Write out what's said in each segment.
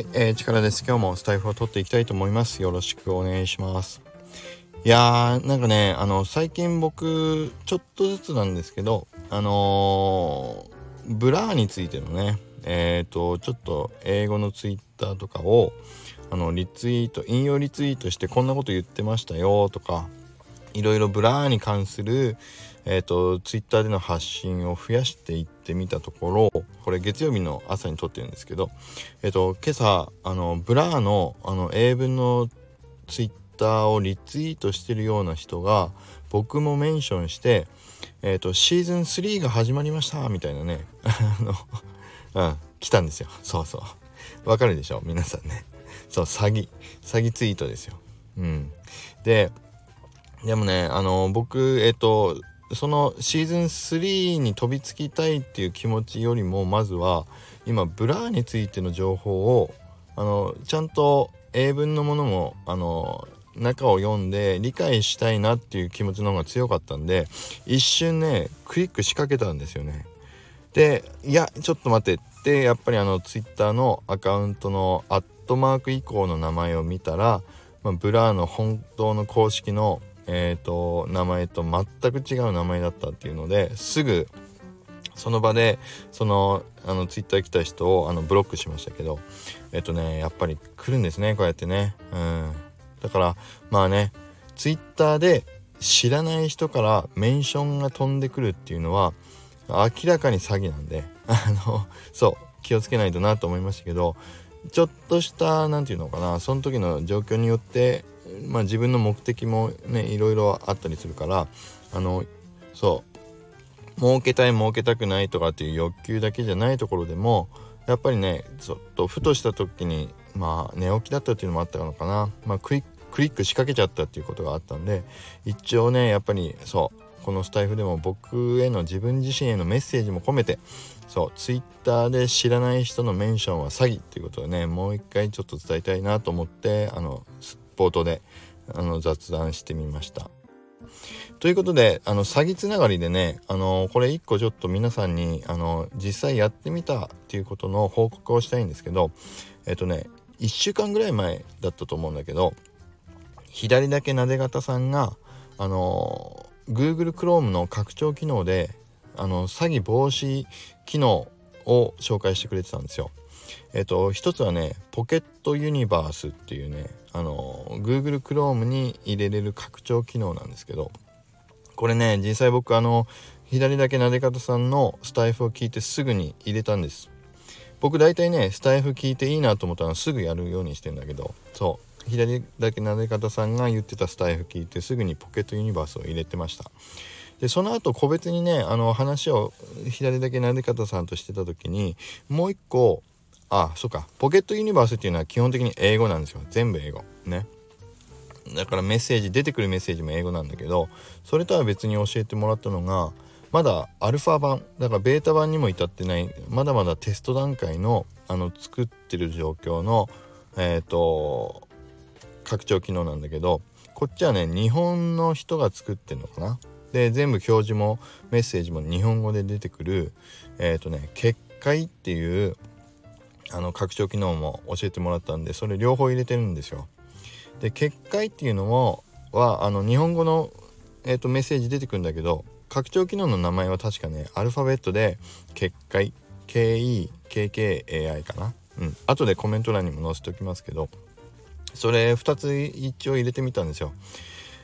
はい、えー、力です。今日もスタエフを取っていきたいと思います。よろしくお願いします。いやー、なんかね、あの、最近僕、ちょっとずつなんですけど、あのー、 Blur についてのね、えっ、ー、と、ちょっと英語のツイッターとかを、あの、リツイート、引用リツイートしてこんなこと言ってましたよとか、いろいろ Blur に関する、えーと、ツイッターでの発信を増やしていってみたところこれ月曜日の朝に撮ってるんですけど、えーと、今朝あの Blur のあの英文のツイッターをリツイートしてるような人が僕もメンションして「えーと、シーズン3が始まりました」みたいなねあの、うん、来たんですよ。そうそう。わかるでしょ？皆さんね。そう詐欺詐欺ツイートですよ。うん。ででもねあの僕えっ、とそのシーズン3に飛びつきたいっていう気持ちよりもまずは今 Blur についての情報をあのちゃんと英文のものもあの中を読んで理解したいなっていう気持ちの方が強かったんで一瞬ねクリックしかけたんですよね。でいやちょっと待ってってやっぱりあのツイッターのアカウントのアットマーク以降の名前を見たら、まあ、 Blur の本当の公式のえーと、名前と全く違う名前だったっていうのですぐその場でそのあのツイッター来た人をあのブロックしましたけどえっ、ー、とねやっぱり来るんですねこうやってね。うん。だからまあねツイッターで知らない人からメンションが飛んでくるっていうのは明らかに詐欺なんであのそう気をつけないとなと思いましたけどちょっとした何て言うのかなその時の状況によってまあ、自分の目的もねいろいろあったりするからあのそう儲けたい儲けたくないとかっていう欲求だけじゃないところでもやっぱりねちょっとふとした時にまあ寝起きだったっていうのもあったのかな、まあ、クリクリックしかけちゃったっていうことがあったんで一応ねやっぱりそうこのスタイフでも僕への自分自身へのメッセージも込めてそうツイッターで知らない人のメンションは詐欺っていうことをねもう一回ちょっと伝えたいなと思ってあの冒頭であの雑談してみました。ということであの詐欺つながりでねあのこれ1個ちょっと皆さんにあの実際やってみたっていうことの報告をしたいんですけどえっとね1週間ぐらい前だったと思うんだけど左だけなで方さんがあの Google Chrome の拡張機能であの詐欺防止機能を紹介してくれてたんですよ。えっと一つはねポケットユニバースっていうねあの Google Chrome に入れれる拡張機能なんですけどこれね実際僕あの左だけなで方さんのスタイフを聞いてすぐに入れたんです。僕大体ねスタイフ聞いていいなと思ったらすぐやるようにしてんだけどそう左だけなで方さんが言ってたスタイフ聞いてすぐにポケットユニバースを入れてました。でその後個別にねあの話を左だけなで方さんとしてた時にもう一個ああそっか。ポケットユニバースっていうのは基本的に英語なんですよ。全部英語。ね。だからメッセージ出てくるメッセージも英語なんだけどそれとは別に教えてもらったのがまだアルファ版。だからベータ版にも至ってないまだまだテスト段階のあの作ってる状況のえっ、ー、と拡張機能なんだけどこっちはね日本の人が作ってるのかな。で全部表示もメッセージも日本語で出てくるえっ、ー、とね結界っていうあの拡張機能も教えてもらったんでそれ両方入れてるんですよ。で結界っていうのもはあの日本語の、えーと、メッセージ出てくるんだけど拡張機能の名前は確かねアルファベットで結界 KEKKAI かなうん後でコメント欄にも載せておきますけどそれ2つ一応入れてみたんですよ。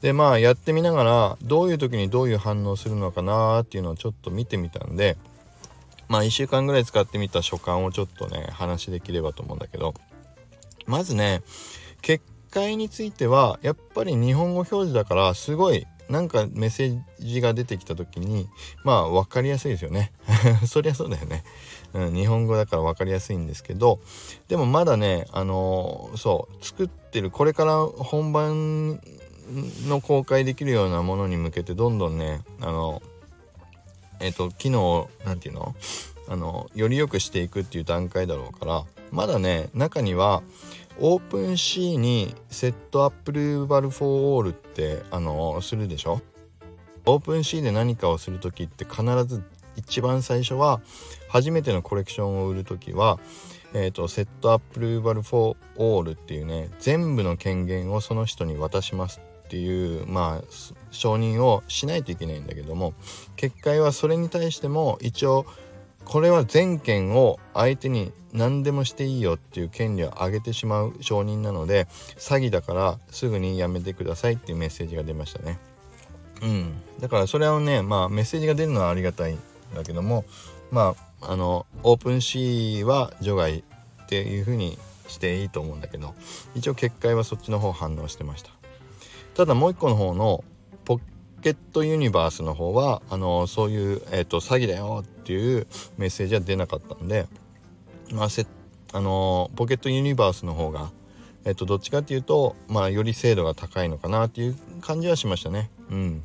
でまあやってみながらどういう時にどういう反応するのかなっていうのをちょっと見てみたんでまあ1週間ぐらい使ってみた所感をちょっとね話できればと思うんだけどまずね結界についてはやっぱり日本語表示だからすごいなんかメッセージが出てきた時にまあ分かりやすいですよね。そりゃそうだよね、うん、日本語だから分かりやすいんですけどでもまだねあのー、そう作ってるこれから本番の公開できるようなものに向けてどんどんねあのーえっ、ー、と機能を何て言うの？あのより良くしていくっていう段階だろうからまだね中にはオープン C にセットアップルーバルフォーオールってあのするでしょ？オープン C で何かをする時って必ず一番最初は初めてのコレクションを売る時はえーと、 set approval for all っていうね全部の権限をその人に渡しますっていうまあ承認をしないといけないんだけども結界はそれに対しても一応これは全権を相手に何でもしていいよっていう権利を上げてしまう承認なので詐欺だからすぐにやめてくださいっていうメッセージが出ましたね。うん、だからそれはねまあメッセージが出るのはありがたいんだけどもまああのオープンシーは除外っていう風にしていいと思うんだけど一応結界はそっちの方反応してましたただもう一個の方のポケットユニバースの方はあのそういう、えーと、詐欺だよっていうメッセージは出なかったんでまあせあのポケットユニバースの方がえっと、どっちかっていうと、まあ、より精度が高いのかなっていう感じはしましたね。うん。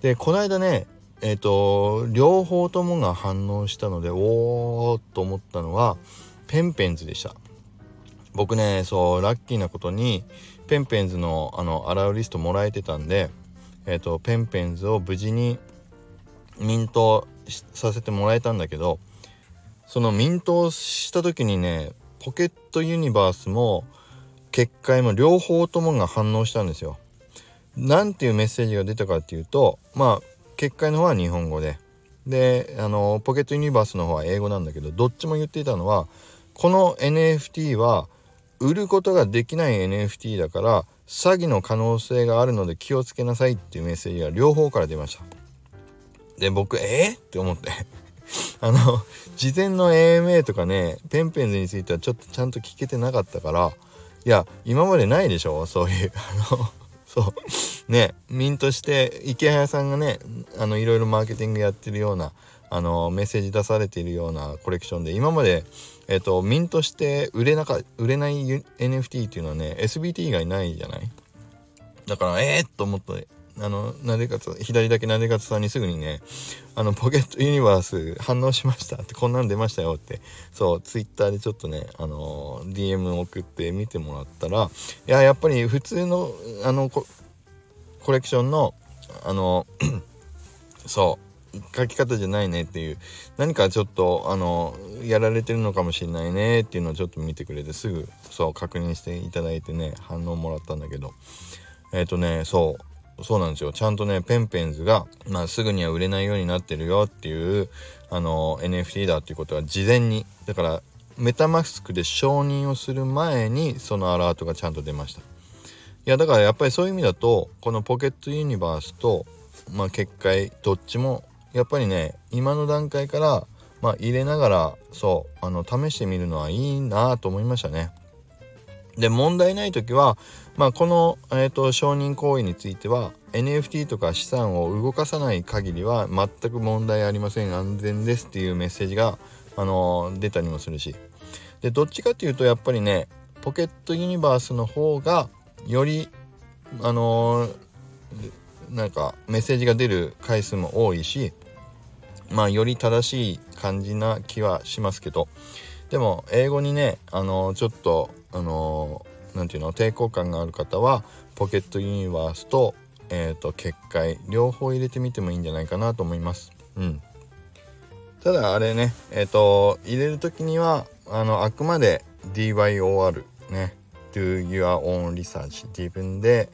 で、この間ね、えっ、と、両方ともが反応したので、おーっと思ったのは、ペンペンズでした。僕ね、そう、ラッキーなことに、ペンペンズの、あの、洗うリストもらえてたんで、えっ、と、ペンペンズを無事にミントさせてもらえたんだけど、そのミントした時にね、ポケットユニバースも、結界も両方ともが反応したんですよ。なんていうメッセージが出たかっていうとまあ結界の方は日本語でであのポケットユニバースの方は英語なんだけどどっちも言っていたのはこの NFT は売ることができない NFT だから詐欺の可能性があるので気をつけなさいっていうメッセージが両方から出ました。で僕えー、って思って。あの事前の AMA とかねペンペンズについてはちょっとちゃんと聞けてなかったからいや今までないでしょ？そういうあの そう。ねミントして池早さんがねあのいろいろマーケティングやってるようなあのメッセージ出されているようなコレクションで今まで、えっと、ミントして売れなか売れない NFT っていうのはね SBT 以外ないじゃない？だからええー、と思ってあの、なでかつ、左だけなでかつさんにすぐにね、あの、ポケットユニバース反応しました。って、こんなん出ましたよって、そう、ツイッターでちょっとね、あの、DM 送って見てもらったら、いや、やっぱり普通の、あの、コレクションの、あの、そう。書き方じゃないねっていう。何かちょっとあのやられてるのかもしれないねっていうのをちょっと見てくれてすぐそう確認していただいてね反応もらったんだけど。えっ、ー、とねそうそうなんですよ。ちゃんとねペンペンズが、まあ、すぐには売れないようになってるよっていうあの NFT だっていうことは事前に。だからメタマスクで承認をする前にそのアラートがちゃんと出ました。いやだからやっぱりそういう意味だとこのポケットユニバースと、まあ、結界どっちもやっぱりね今の段階からまあ入れながらそうあの試してみるのはいいなと思いましたね。で問題ない時はまあ、この、えーと、承認行為については NFT とか資産を動かさない限りは全く問題ありません。安全ですっていうメッセージが、あのー、出たりもするし。でどっちかっていうとやっぱりねポケットユニバースの方がよりあのー、なんかメッセージが出る回数も多いしまあより正しい感じな気はしますけど。でも英語にねあの、ちょっとあの何て言うの抵抗感がある方はポケットユニバースと,、えーと、結界両方入れてみてもいいんじゃないかなと思います。うん、ただあれねえっ、ー、と入れる時にはあのあくまで DYOR ね。Do your own research 自分で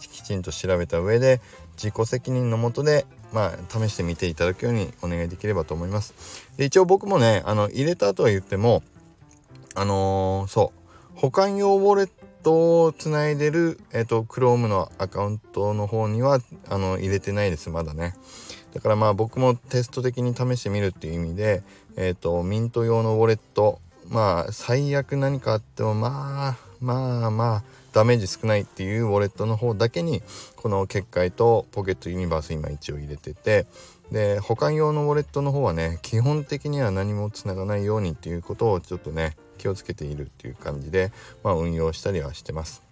きちんと調べた上で自己責任のもとでまあ試してみていただくようにお願いできればと思います。で一応僕もねあの入れたとは言ってもあのー、そう保管用ウォレットをつないでる、えっ、ー、と、Chrome のアカウントの方には、あの、入れてないです、まだね。だからまあ僕もテスト的に試してみるっていう意味で、えっ、ー、と、ミント用のウォレット、まあ、最悪何かあっても、まあ、まあまあ、ダメージ少ないっていうウォレットの方だけに、この結界とポケットユニバース今一応入れてて、で、保管用のウォレットの方はね、基本的には何もつながないようにっていうことをちょっとね、気をつけているっていう感じで、まあ、運用したりはしてます。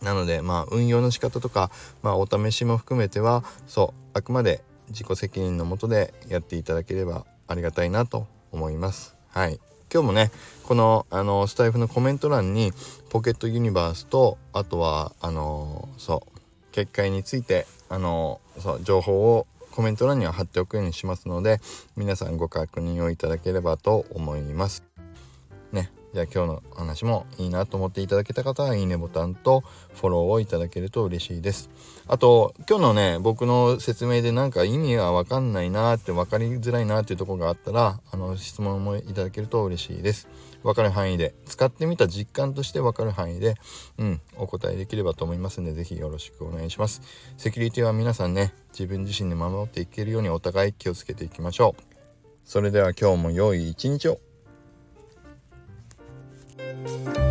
なので、まあ、運用の仕方とか、まあ、お試しも含めては、そう、あくまで自己責任のもとでやっていただければありがたいなと思います。はい。今日もね、この、あの、スタイフのコメント欄に、ポケットユニバースと、あとは、あの、そう、結界について、あの、そう、情報をコメント欄には貼っておくようにしますので、皆さんご確認をいただければと思います。ねじゃあ今日の話もいいなと思っていただけた方はいいねボタンとフォローをいただけると嬉しいです。あと今日のね僕の説明でなんか意味がわかんないなって分かりづらいなっていうとこがあったらあの質問もいただけると嬉しいです。分かる範囲で使ってみた実感として分かる範囲でうんお答えできればと思いますので是非よろしくお願いします。セキュリティは皆さんね自分自身で守っていけるようにお互い気をつけていきましょう。それでは今日も良い一日を。Bye.